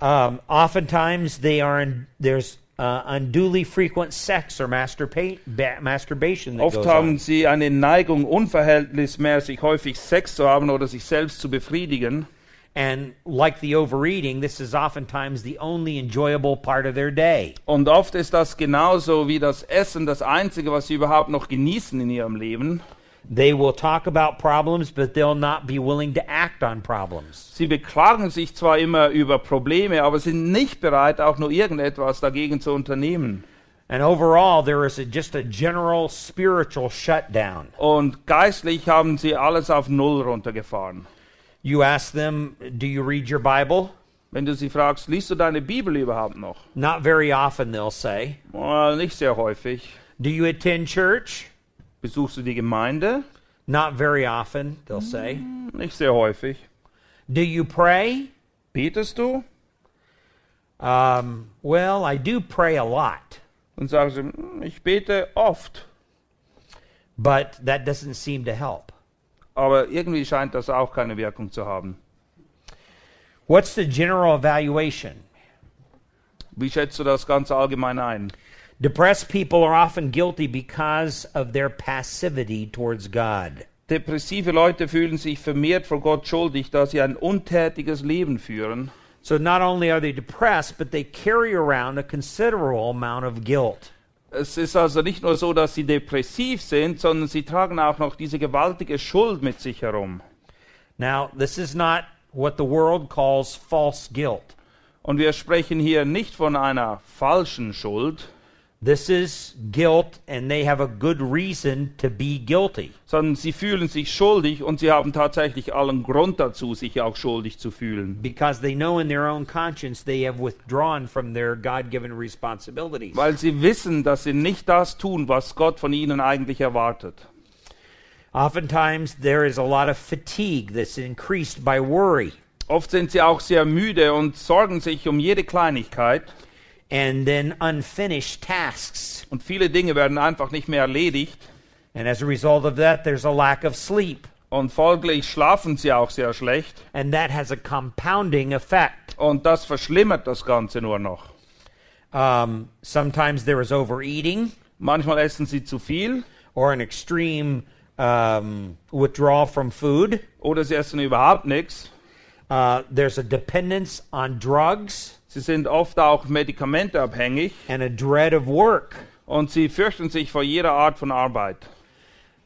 Um, oftentimes, they are in, there's uh, unduly frequent sex or masturba- ba- masturbation that Oft haben sie eine Neigung, unverhältnismäßig häufig Sex zu haben oder sich selbst zu befriedigen. And like the overeating, this is oftentimes the only enjoyable part of their day. Und oft ist das genauso wie das Essen das Einzige, was sie überhaupt noch genießen in ihrem Leben. They will talk about problems, but they'll not be willing to act on problems. Sie beklagen sich zwar immer über Probleme, aber sind nicht bereit, auch nur irgendetwas dagegen zu unternehmen. And overall, there is a, just a general spiritual shutdown. Und geistlich haben sie alles auf Null runtergefahren. You ask them, Do you read your Bible? Wenn du sie fragst, liest du deine Bibel überhaupt noch? Not very often, they'll say. Well, nicht sehr häufig. Do you attend church? Besuchst du die Gemeinde? Not very often, they'll say. Nicht sehr häufig. Do you pray? Betest du? Um, well, I do pray a lot, Und sagen sie, "Hm, ich bete oft. but that doesn't seem to help. Aber irgendwie scheint das auch keine Wirkung zu haben. What's the general evaluation? Wie schätzt du das ganz allgemein ein? Depressed people are often guilty because of their passivity towards God. Depressive Leute fühlen sich vermehrt vor Gott schuldig, da sie ein untätiges Leben führen. So not only are they depressed, but they carry around a considerable amount of guilt. Es ist also nicht nur so, dass sie depressiv sind, sondern sie tragen auch noch diese gewaltige Schuld mit sich herum. Now, this is not what the world calls false guilt. Und wir sprechen hier nicht von einer falschen Schuld, This is guilt, and they have a good reason to be guilty. sondern sie fühlen sich schuldig und sie haben tatsächlich allen Grund dazu, sich auch schuldig zu fühlen. because they know in their own conscience they have withdrawn from their God given responsibilities. Weil sie wissen, dass sie nicht das tun, was Gott von ihnen eigentlich erwartet. Oftentimes there is a lot of fatigue that's increased by worry, Oft sind sie auch sehr müde und sorgen sich um jede Kleinigkeit and then unfinished tasks. und viele Dinge werden einfach nicht mehr erledigt And as a result of that, there's a lack of sleep. und folglich schlafen sie auch sehr schlecht And that has a compounding effect. und das verschlimmert das Ganze nur noch. Um, sometimes there is overeating Manchmal essen sie zu viel or an extreme um, withdrawal from food. oder sie essen überhaupt nichts. Uh, there's a dependence on drugs Sie sind oft auch medikamenteabhängig and a dread of work. und sie fürchten sich vor jeder Art von Arbeit.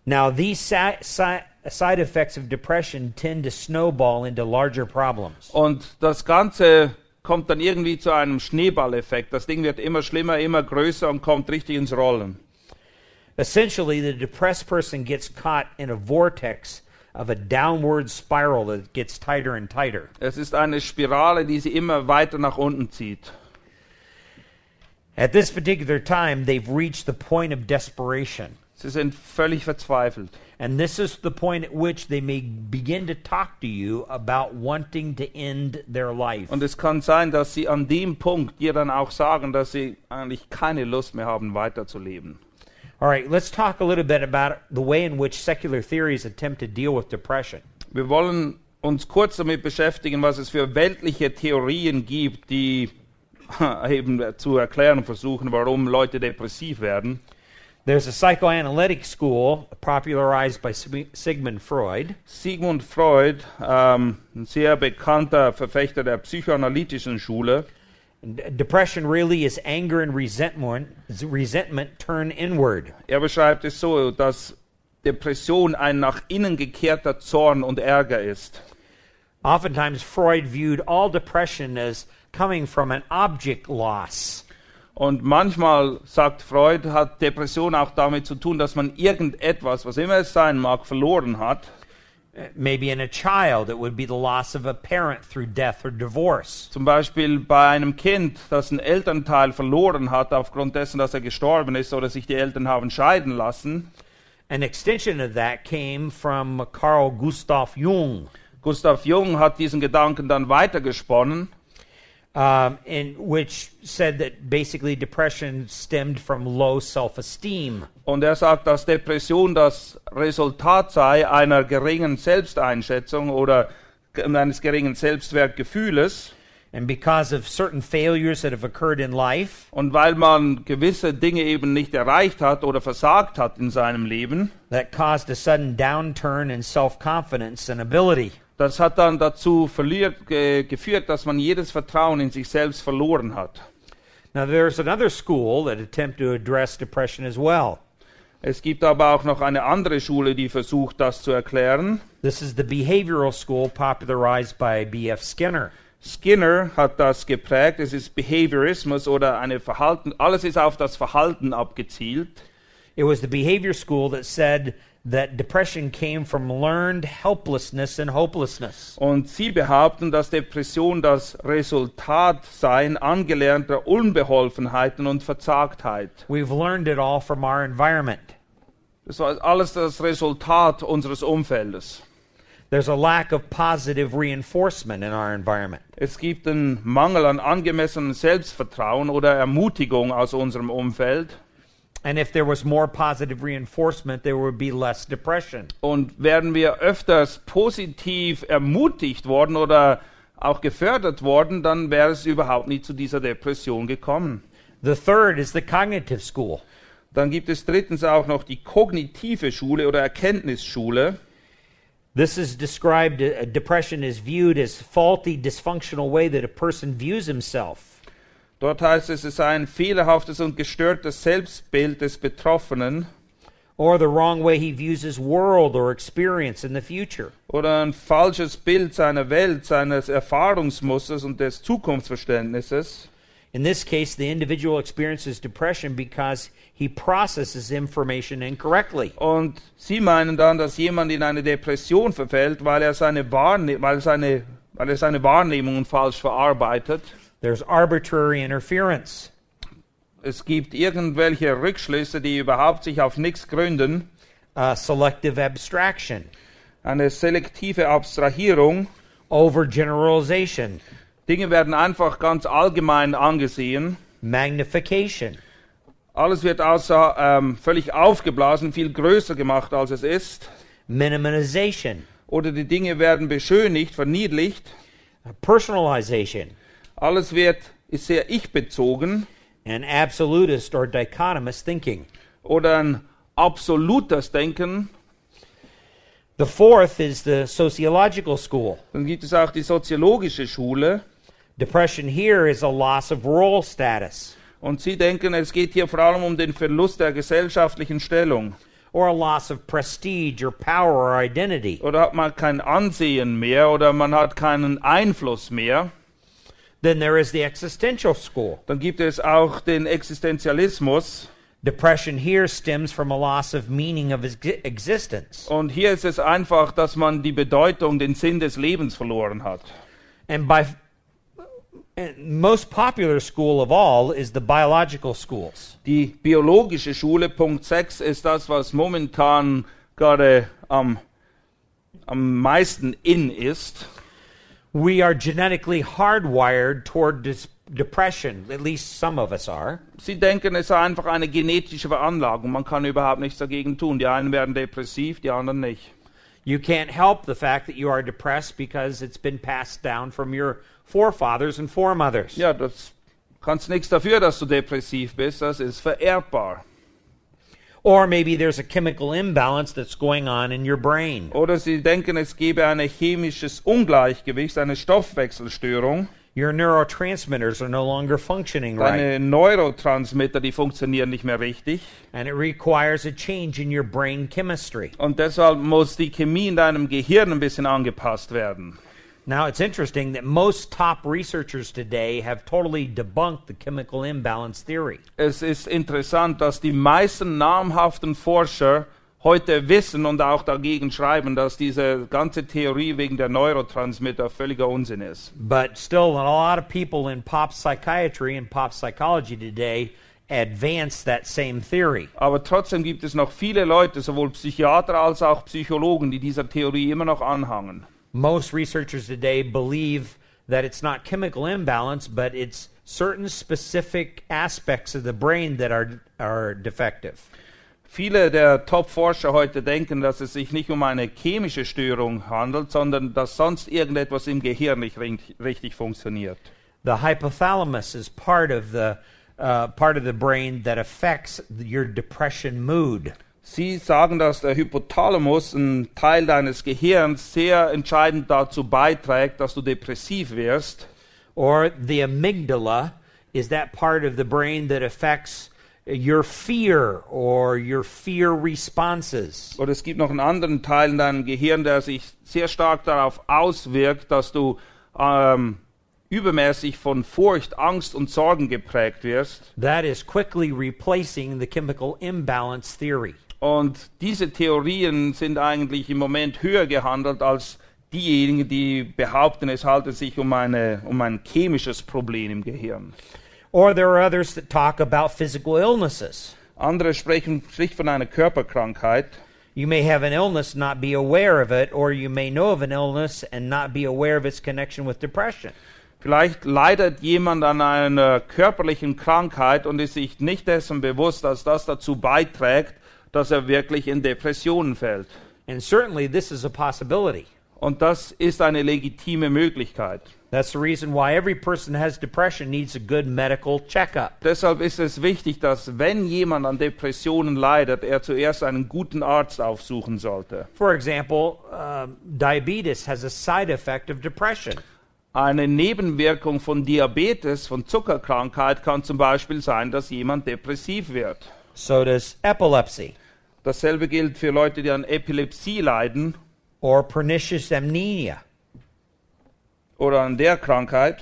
Now, these si- si- side effects of depression tend to snowball into larger problems. Und das Ganze kommt dann irgendwie zu einem Schneeballeffekt. Das Ding wird immer schlimmer, immer größer und kommt richtig ins Rollen. Essentially, the depressed person gets caught in a vortex of a downward spiral that gets tighter and tighter. Es ist eine Spirale, die sie immer weiter nach unten zieht. At this particular time, they've reached the point of desperation. Sie sind völlig verzweifelt. And this is the point at which they may begin to talk to you about wanting to end their life. Und es kann sein, dass sie an dem Punkt dir dann auch sagen, dass sie eigentlich keine Lust mehr haben, weiterzuleben. All right, let's talk a little bit about the way in which secular theories attempt to deal with depression. Wir wollen uns kurz damit beschäftigen, was es für weltliche Theorien gibt, die eben zu erklären versuchen, warum Leute depressiv werden. There's a psychoanalytic school popularized by Sig- Sigmund Freud. Sigmund Freud, ähm, ein sehr bekannter Verfechter der psychoanalytischen Schule, Depression really is anger and resentment, resentment turn inward. er beschreibt es so, dass Depression ein nach innen gekehrter Zorn und Ärger ist. Oftentimes, Freud viewed all depression as coming from an object loss. Und manchmal, sagt Freud, hat Depression auch damit zu tun, dass man irgendetwas, was immer es sein mag, verloren hat. Maybe in a child, it would be the loss of a parent through death or divorce. Zum Beispiel bei einem Kind, das einen Elternteil verloren hat, aufgrund dessen, dass er gestorben ist oder sich die Eltern haben scheiden lassen. An extension of that came from Carl Gustav Jung, Gustav Jung hat diesen Gedanken dann weitergesponnen um, in which said that basically depression stemmed from low self esteem. und er sagt, dass Depression das Resultat sei einer geringen Selbsteinschätzung oder eines geringen Selbstwertgefühles. And because of certain failures that have occurred in life, Und weil man gewisse Dinge eben nicht erreicht hat oder versagt hat in seinem Leben, that caused a sudden downturn in self confidence and ability. Das hat dann dazu verliert, ge, geführt, dass man jedes Vertrauen in sich selbst verloren hat. Now, there's another school that attempt to address depression as well. Es gibt aber auch noch eine andere Schule, die versucht, das zu erklären. This is the behavioral school popularized by B.F. Skinner. Skinner hat das geprägt. Es ist Behaviorismus oder eine Verhalten. Alles ist auf das Verhalten abgezielt. It was the behavior school that said that depression came from learned helplessness and hopelessness. Und sie behaupten, dass Depression das Resultat seien angelernter Unbeholfenheiten und Verzagtheit. We've learned it all from our environment. Das war alles das Resultat unseres Umfeldes. There's a lack of positive reinforcement in our environment. Es gibt einen Mangel an angemessenem Selbstvertrauen oder Ermutigung aus unserem Umfeld. And if there was more positive reinforcement, there would be less depression. Und wären wir öfters positiv ermutigt worden oder auch gefördert worden, dann wäre es überhaupt nie zu dieser Depression gekommen. The third is the cognitive school. Dann gibt es drittens auch noch die kognitive Schule oder Erkenntnisschule. This is described, uh, depression is viewed as faulty, dysfunctional way that a person views himself. Dort heißt es, es sei ein fehlerhaftes und gestörtes Selbstbild des Betroffenen or the wrong way he views his world or experience in the future. oder ein falsches Bild seiner Welt, seines Erfahrungsmusters und des Zukunftsverständnisses. In this case, the individual experiences depression because he processes information incorrectly. Und sie meinen dann, dass jemand in eine Depression verfällt, weil er seine, Wahrne weil seine, weil er seine Wahrnehmungen falsch verarbeitet. There's arbitrary interference. Es gibt irgendwelche Rückschlüsse, die überhaupt sich auf nichts gründen. uh, selective abstraction, Eine selektive Abstrahierung. overgeneralization, Dinge werden einfach ganz allgemein angesehen. magnification, Alles wird außer, ähm, völlig aufgeblasen, viel größer gemacht, als es ist. minimization, Oder die Dinge werden beschönigt, verniedlicht. personalization, Alles wird, ist sehr ich-bezogen. and absolutist or dichotomous thinking. Oder ein absolutes Denken. The fourth is the sociological school. Dann gibt es auch die soziologische Schule. Depression here is a loss of role status Und sie denken, es geht hier vor allem um den Verlust der gesellschaftlichen Stellung. or a loss of prestige or power or identity. Oder hat man kein Ansehen mehr oder man hat keinen Einfluss mehr. Then there is the existential school. Dann gibt es auch den Existenzialismus. Depression here stems from a loss of meaning of existence. Und hier ist es einfach, dass man die Bedeutung, den Sinn des Lebens verloren hat. And by and most popular school of all is the biological schools. Die biologische Schule, Punkt 6, ist das, was momentan gerade am, am meisten in ist. We are genetically hardwired toward dis- depression, at least some of us are. Sie denken, es sei einfach eine genetische Veranlagung. Man kann überhaupt nichts dagegen tun. Die einen werden depressiv, die anderen nicht. You can't help the fact that you are depressed because it's been passed down from your forefathers and foremothers. Ja, das kannst nichts dafür, dass du depressiv bist. Das ist vererbbar. Or maybe there's a chemical imbalance that's going on in your brain. Oder sie denken, es gebe ein chemisches Ungleichgewicht, eine Stoffwechselstörung. Your neurotransmitters are no longer functioning right. Deine Neurotransmitter, die funktionieren nicht mehr richtig. And it requires a change in your brain chemistry. Und deshalb muss die Chemie in deinem Gehirn ein bisschen angepasst werden. Now, it's interesting that most top researchers today have totally debunked the chemical imbalance theory. Es ist interessant, dass die meisten namhaften Forscher heute wissen und auch dagegen schreiben, dass diese ganze Theorie wegen der Neurotransmitter völliger Unsinn ist. But still, a lot of people in pop psychiatry and pop psychology today advance that same theory. Aber trotzdem gibt es noch viele Leute, sowohl Psychiater als auch Psychologen, die dieser Theorie immer noch anhangen. Most researchers today believe that it's not chemical imbalance, but it's certain specific aspects of the brain that are, are defective. Viele der Top-Forscher heute denken, dass es sich nicht um eine chemische Störung handelt, sondern dass sonst irgendetwas im Gehirn nicht richtig funktioniert. The hypothalamus is part of the uh, part of the brain that affects your depression mood. Sie sagen, dass der Hypothalamus, ein Teil deines Gehirns, sehr entscheidend dazu beiträgt, dass du depressiv wirst. Or the amygdala is that part of the brain that affects your fear or your fear responses. Oder es gibt noch einen anderen Teil in deinem Gehirn, der sich sehr stark darauf auswirkt, dass du ähm, übermäßig von Furcht, Angst und Sorgen geprägt wirst. That is quickly replacing the chemical imbalance theory. Und diese Theorien sind eigentlich im Moment höher gehandelt als diejenigen, die behaupten, es halte sich um, eine, um ein chemisches Problem im Gehirn. Or there are others that talk about physical illnesses. Andere sprechen schlicht von einer Körperkrankheit. You may have an illness, not be aware of it, or you may know of an illness and not be aware of its connection with depression. Vielleicht leidet jemand an einer körperlichen Krankheit und ist sich nicht dessen bewusst, dass das dazu beiträgt, dass er wirklich in Depressionen fällt. And certainly this is a possibility. Und das ist eine legitime Möglichkeit. That's the reason why every person has depression needs a good medical checkup. Deshalb ist es wichtig, dass wenn jemand an Depressionen leidet, er zuerst einen guten Arzt aufsuchen sollte. For example, um, diabetes has a side effect of depression. Eine Nebenwirkung von Diabetes, von Zuckerkrankheit kann zum Beispiel sein, dass jemand depressiv wird. So does epilepsy Dasselbe gilt für Leute, die an Epilepsie leiden or pernicious amnesia oder an der Krankheit.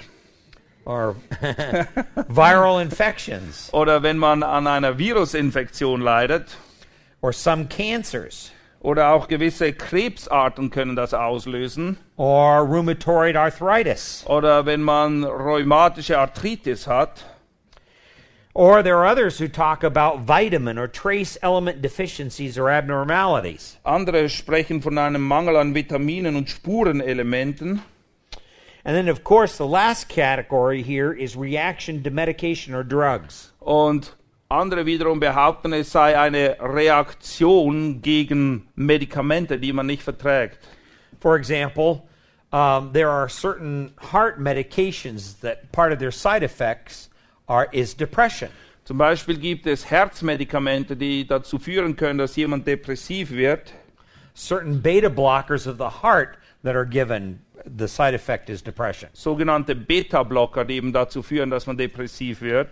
or viral infections Oder wenn man an einer Virusinfektion leidet. or some cancers Oder auch gewisse Krebsarten können das auslösen. or rheumatoid arthritis. Oder wenn man rheumatische Arthritis hat. Or there are others who talk about vitamin or trace element deficiencies or abnormalities. Andere sprechen von einem Mangel an Vitaminen und Spurenelementen. And then, of course, the last category here is reaction to medication or drugs. Und andere wiederum behaupten, es sei eine Reaktion gegen Medikamente, die man nicht verträgt. For example, um, there are certain heart medications that part of their side effects are is depression. Zum Beispiel gibt es Herzmedikamente, die dazu führen können, dass jemand depressiv wird. Certain beta blockers of the heart that are given, the side effect is depression. Sogenannte Beta-Blocker, die eben dazu führen, dass man depressiv wird.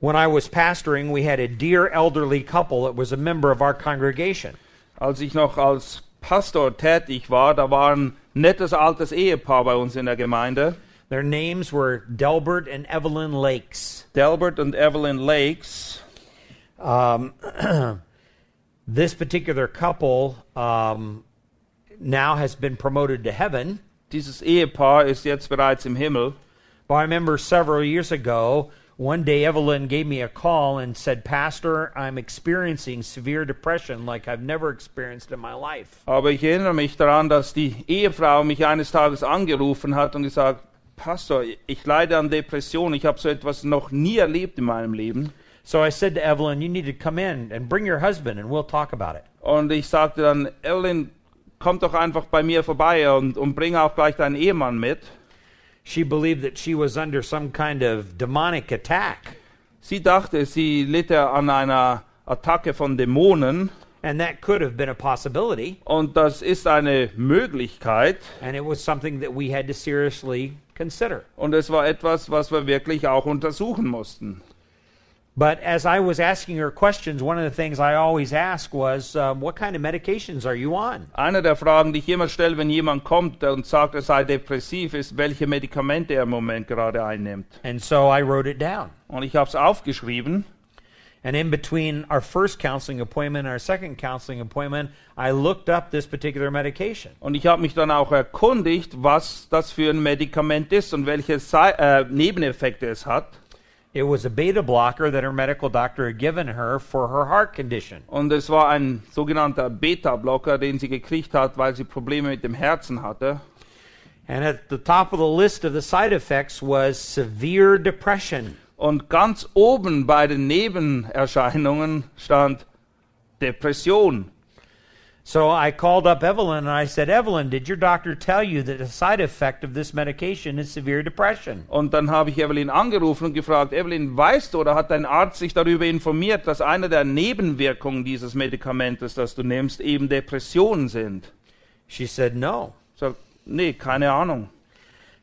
When I was pastoring, we had a dear elderly couple that was a member of our congregation. Als ich noch als Pastor tätig war, da war ein nettes altes Ehepaar bei uns in der Gemeinde. Their names were Delbert and Evelyn Lakes. Delbert and Evelyn Lakes. Um, this particular couple um, now has been promoted to heaven. Dieses Ehepaar ist jetzt bereits im Himmel. But I remember several years ago, one day Evelyn gave me a call and said, Pastor, I'm experiencing severe depression like I've never experienced in my life. Aber ich erinnere mich daran, dass die Ehefrau mich eines Tages angerufen hat und gesagt, Pastor, ich leide an Depression. Ich habe so etwas noch nie erlebt in meinem Leben. So I said to Evelyn, You need to come in and bring your husband and we'll talk about it. Und ich sagte dann, Evelyn, komm doch einfach bei mir vorbei und, und bring auch gleich deinen Ehemann mit. She believed that she was under some kind of demonic attack, Sie dachte, sie litte an einer Attacke von Dämonen. and that could have been a possibility. Und das ist eine Möglichkeit. And it was something that we had to seriously consider. Und es war etwas, was wir wirklich auch untersuchen mussten. But as I was asking her questions, one of the things I always ask was, um, What kind of medications are you on? Eine der Fragen, die ich immer stelle, wenn jemand kommt und sagt, er sei depressiv, ist, welche Medikamente er im Moment gerade einnimmt. And so I wrote it down. Und ich habe es aufgeschrieben. And in between our first counseling appointment and our second counseling appointment, I looked up this particular medication. Und ich habe mich dann auch erkundigt, was das für ein Medikament ist und welche äh, Nebeneffekte es hat. It was a beta blocker that her medical doctor had given her for her heart condition. Und es war ein sogenannter Beta-Blocker, den sie gekriegt hat, weil sie Probleme mit dem Herzen hatte. And at the top of the list of the side effects was severe depression. Und ganz oben bei den Nebenerscheinungen stand Depression. So I called up Evelyn and I said, Evelyn, did your doctor tell you that the side effect of this medication is severe depression? Und dann habe ich Evelyn angerufen und gefragt, Evelyn, weißt du oder hat dein Arzt sich darüber informiert, dass eine der Nebenwirkungen dieses Medikamentes, das du nimmst, eben Depressionen sind? She said, No. Sag, nee, keine Ahnung.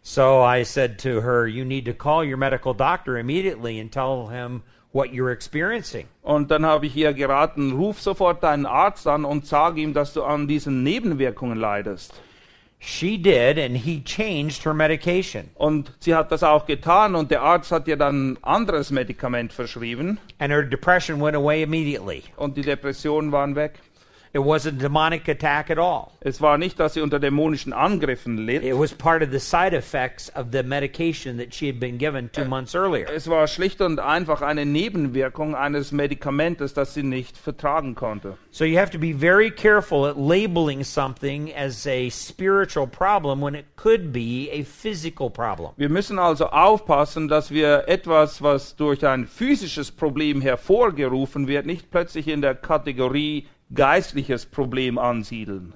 So I said to her, You need to call your medical doctor immediately and tell him what you're experiencing. Und dann habe ich ihr geraten, ruf sofort deinen Arzt an und sag ihm, dass du an diesen Nebenwirkungen leidest. She did, and he changed her medication. Und sie hat das auch getan und der Arzt hat ihr dann ein anderes Medikament verschrieben And her depression went away immediately. und die Depressionen waren weg. It wasn't a demonic attack at all. Es war nicht, dass sie unter dämonischen Angriffen litt. It was part of the side effects of the medication that she had been given two months earlier. Es war schlicht und einfach eine Nebenwirkung eines Medikamentes, das sie nicht vertragen konnte. So you have to be very careful at labeling something as a spiritual problem when it could be a physical problem. Wir müssen also aufpassen, dass wir etwas, was durch ein physisches Problem hervorgerufen wird, nicht plötzlich in der Kategorie geistliches Problem ansiedeln.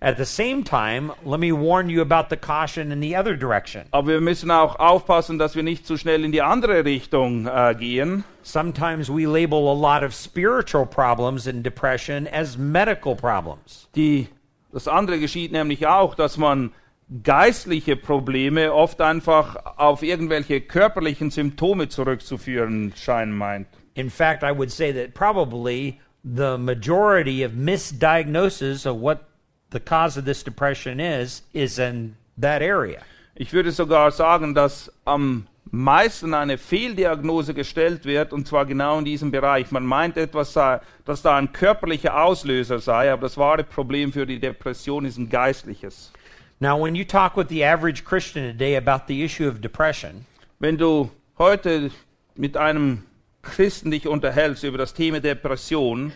At the same time, let me warn you about the caution in the other direction. Aber wir müssen auch aufpassen, dass wir nicht zu schnell in die andere Richtung äh, gehen. Sometimes we label a lot of spiritual problems in depression as medical problems. Die, das andere geschieht nämlich auch, dass man geistliche Probleme oft einfach auf irgendwelche körperlichen Symptome zurückzuführen scheinen meint. In fact, I would say that probably the majority of misdiagnosis of what the cause of this depression is is in that area. Ich würde sogar sagen, dass am meisten eine Fehldiagnose gestellt wird, und zwar genau in diesem Bereich. Man meint etwas sei, dass da ein körperlicher Auslöser sei, aber das wahre Problem für die Depression ist ein geistliches. Now, when you talk with the average Christian today about the issue of depression, Wenn du heute mit einem Christen dich unterhältst über das Thema Depression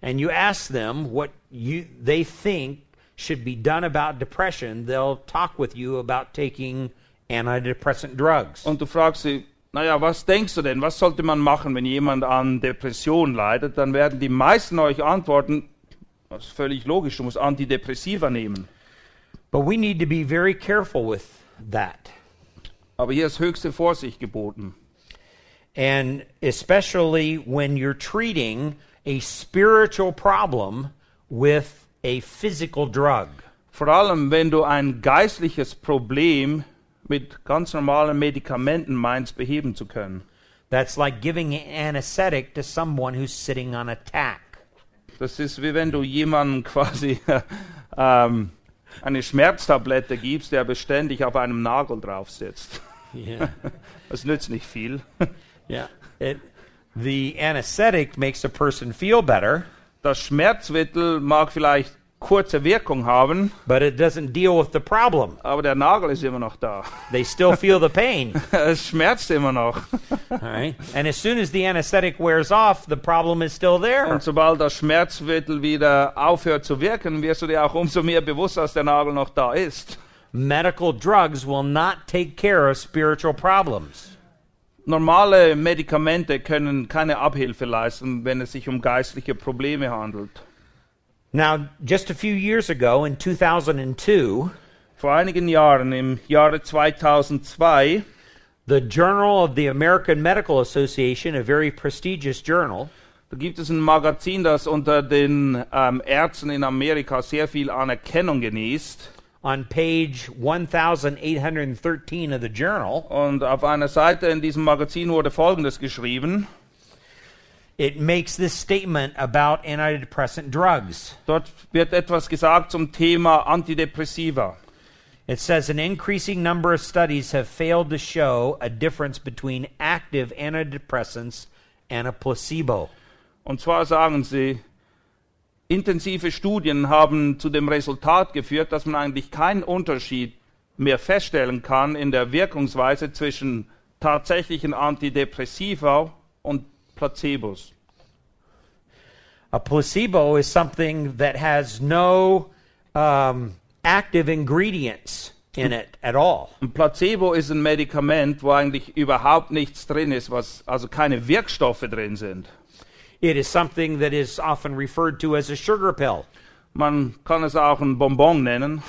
and you ask them what you they think should be done about depression, they'll talk with you about taking antidepressant drugs. und du fragst sie, naja, was denkst du denn, was sollte man machen, wenn jemand an Depression leidet, dann werden die meisten euch antworten, das ist völlig logisch, du musst Antidepressiva nehmen. But we need to be very careful with that. Aber hier ist höchste Vorsicht geboten. And especially when you're treating a spiritual problem with a physical drug. Vor allem, wenn du ein geistliches Problem mit ganz normalen Medikamenten meinst, beheben zu können. That's like giving an anesthetic to someone who's sitting on a tack. Das ist wie wenn du jemandem quasi ähm, eine Schmerztablette gibst, der beständig auf einem Nagel drauf sitzt. Yeah. Das nützt nicht viel. yeah. It, The anesthetic makes a person feel better, Das Schmerzmittel mag vielleicht kurze Wirkung haben, but it doesn't deal with the problem. aber der Nagel ist immer noch da. They still feel the pain. Es schmerzt immer noch. All right. And as soon as the anesthetic wears off, the problem is still there. Und sobald das Schmerzmittel wieder aufhört zu wirken, wirst du dir auch umso mehr bewusst, dass der Nagel noch da ist. Medical drugs will not take care of spiritual problems. Normale Medikamente können keine Abhilfe leisten, wenn es sich um geistliche Probleme handelt. Now, just a few years ago, in 2002, Vor einigen Jahren, im Jahre 2002, the Journal of the American Medical Association, a very prestigious journal, da gibt es ein Magazin, das unter den ähm, Ärzten in Amerika sehr viel Anerkennung genießt. On page 1813 of the journal, Und auf einer Seite in diesem Magazin wurde Folgendes geschrieben. it makes this statement about antidepressant drugs. Dort wird etwas gesagt zum Thema Antidepressiva. It says an increasing number of studies have failed to show a difference between active antidepressants and a placebo. Und zwar sagen sie, intensive Studien haben zu dem Resultat geführt, dass man eigentlich keinen Unterschied mehr feststellen kann in der Wirkungsweise zwischen tatsächlichen Antidepressiva und Placebos. A placebo is something that has no um, active ingredients in it at all. Ein Placebo ist ein Medikament, wo eigentlich überhaupt nichts drin ist, was also keine Wirkstoffe drin sind. It is something that is often referred to as a sugar pill. Man kann es auch ein Bonbon nennen.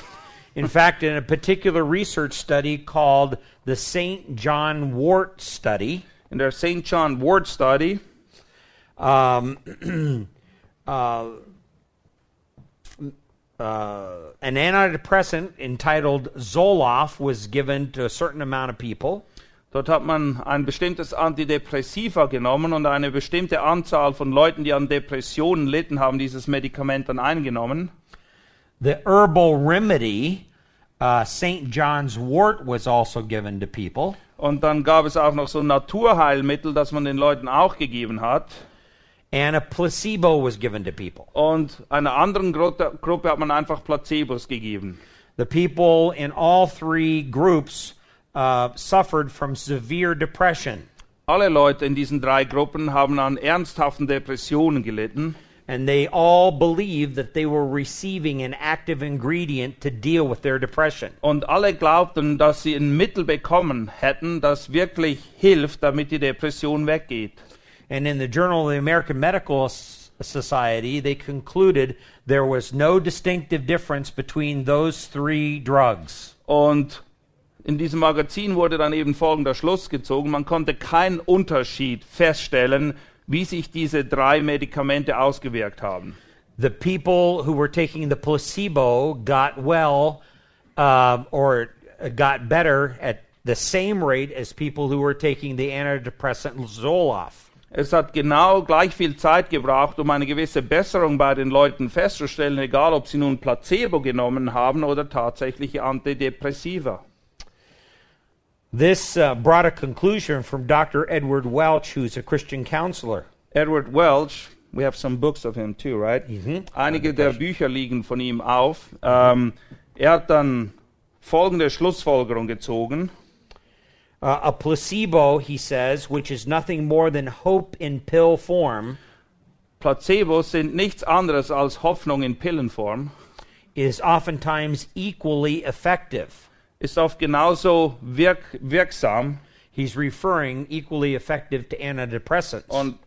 In fact, in a particular research study called the St. John Wort Study, In der St. John Ward Study um, uh, uh, an antidepressant entitled Zoloft was given to a certain amount of people. Dort hat man ein bestimmtes Antidepressiva genommen und eine bestimmte Anzahl von Leuten, die an Depressionen litten, haben dieses Medikament dann eingenommen. The herbal remedy, uh, St. John's Wort, was also given to people. Und dann gab es auch noch so ein Naturheilmittel, das man den Leuten auch gegeben hat. And a placebo was given to people. Und einer anderen Gru Gruppe hat man einfach Placebos gegeben. The people in all three groups uh, suffered from severe depression. Alle Leute in diesen drei Gruppen haben an ernsthaften Depressionen gelitten. And they all believed that they were receiving an active ingredient to deal with their depression. Und alle glaubten, dass sie ein Mittel bekommen hätten, das wirklich hilft, damit die Depression weggeht. And in the Journal of the American Medical Society, they concluded there was no distinctive difference between those three drugs. Und in diesem Magazin wurde dann eben folgender Schluss gezogen. Man konnte keinen Unterschied feststellen, wie sich diese drei Medikamente ausgewirkt haben. The people who were taking the placebo got well uh, or got better at the same rate as people who were taking the antidepressant Zoloft. Es hat genau gleich viel Zeit gebraucht, um eine gewisse Besserung bei den Leuten festzustellen, egal ob sie nun Placebo genommen haben oder tatsächliche Antidepressiva. This uh, brought a conclusion from Dr. Edward Welch, who's a Christian counselor. Edward Welch, we have some books of him too, right? Mhm. Einige der Bücher liegen von ihm auf. Ähm, er hat dann folgende Schlussfolgerung gezogen. Uh, a placebo, he says, which is nothing more than hope in pill form, Placebos sind nichts anderes als Hoffnung in Pillenform, is oftentimes equally effective. Ist oft genauso wirk wirksam He's referring equally effective to antidepressants. und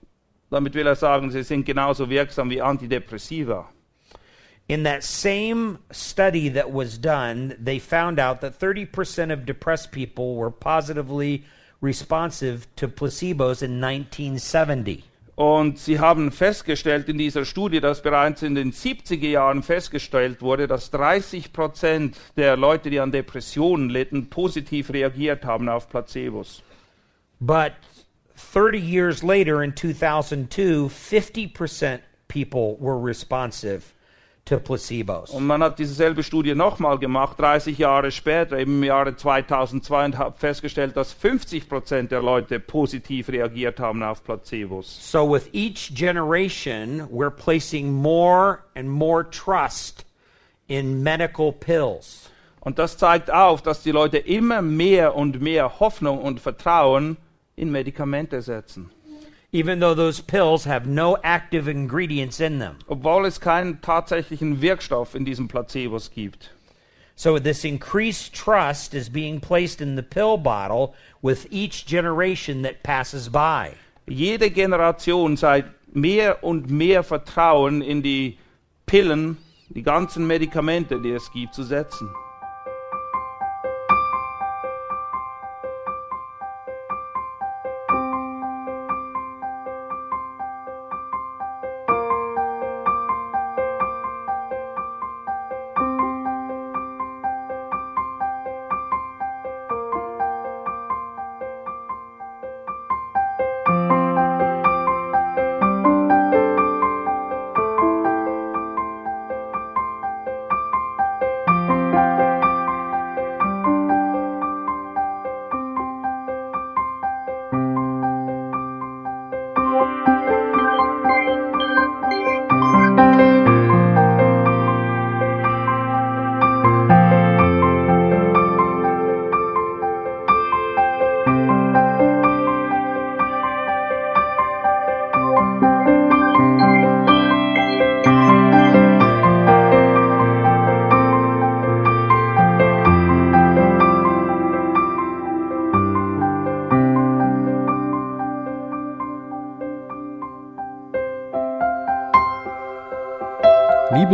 damit will er sagen, sie sind genauso wirksam wie Antidepressiva. In that same study that was done, they found out that 30% of depressed people were positively responsive to placebos in 1970. Und sie haben festgestellt in dieser Studie, dass bereits in den 70er Jahren festgestellt wurde, dass 30 Prozent der Leute, die an Depressionen litten, positiv reagiert haben auf Placebos. But 30 years later, in 2002, 50% people were responsive to placebos. Und man hat dieselbe Studie nochmal gemacht, 30 Jahre später, eben im Jahre 2002, und hat festgestellt, dass 50 Prozent der Leute positiv reagiert haben auf Placebos. So, with each generation, we're placing more and more trust in medical pills. Und das zeigt auf, dass die Leute immer mehr und mehr Hoffnung und Vertrauen in Medikamente setzen. Even though those pills have no active ingredients in them. Obwohl es keinen tatsächlichen Wirkstoff in diesen Placebos gibt. So, this increased trust is being placed in the pill bottle with each generation that passes by. Jede Generation zeigt mehr und mehr Vertrauen in die Pillen, die ganzen Medikamente, die es gibt, zu setzen.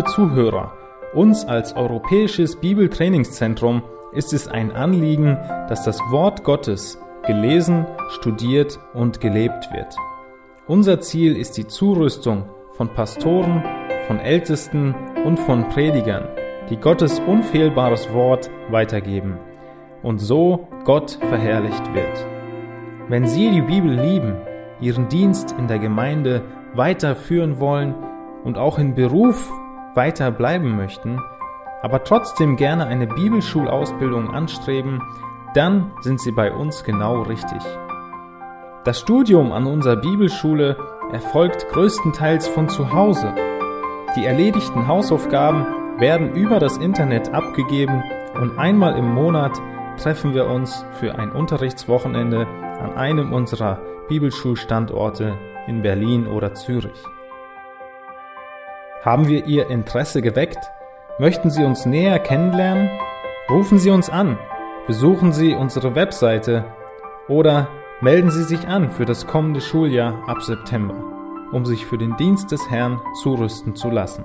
Liebe Zuhörer, uns als Europäisches Bibeltrainingszentrum ist es ein Anliegen, dass das Wort Gottes gelesen, studiert und gelebt wird. Unser Ziel ist die Zurüstung von Pastoren, von Ältesten und von Predigern, die Gottes unfehlbares Wort weitergeben und so Gott verherrlicht wird. Wenn Sie die Bibel lieben, Ihren Dienst in der Gemeinde weiterführen wollen und auch in Beruf weiter bleiben möchten, aber trotzdem gerne eine Bibelschulausbildung anstreben, dann sind Sie bei uns genau richtig. Das Studium an unserer Bibelschule erfolgt größtenteils von zu Hause. Die erledigten Hausaufgaben werden über das Internet abgegeben und einmal im Monat treffen wir uns für ein Unterrichtswochenende an einem unserer Bibelschulstandorte in Berlin oder Zürich. Haben wir Ihr Interesse geweckt? Möchten Sie uns näher kennenlernen? Rufen Sie uns an, besuchen Sie unsere Webseite oder melden Sie sich an für das kommende Schuljahr ab September, um sich für den Dienst des Herrn zurüsten zu lassen.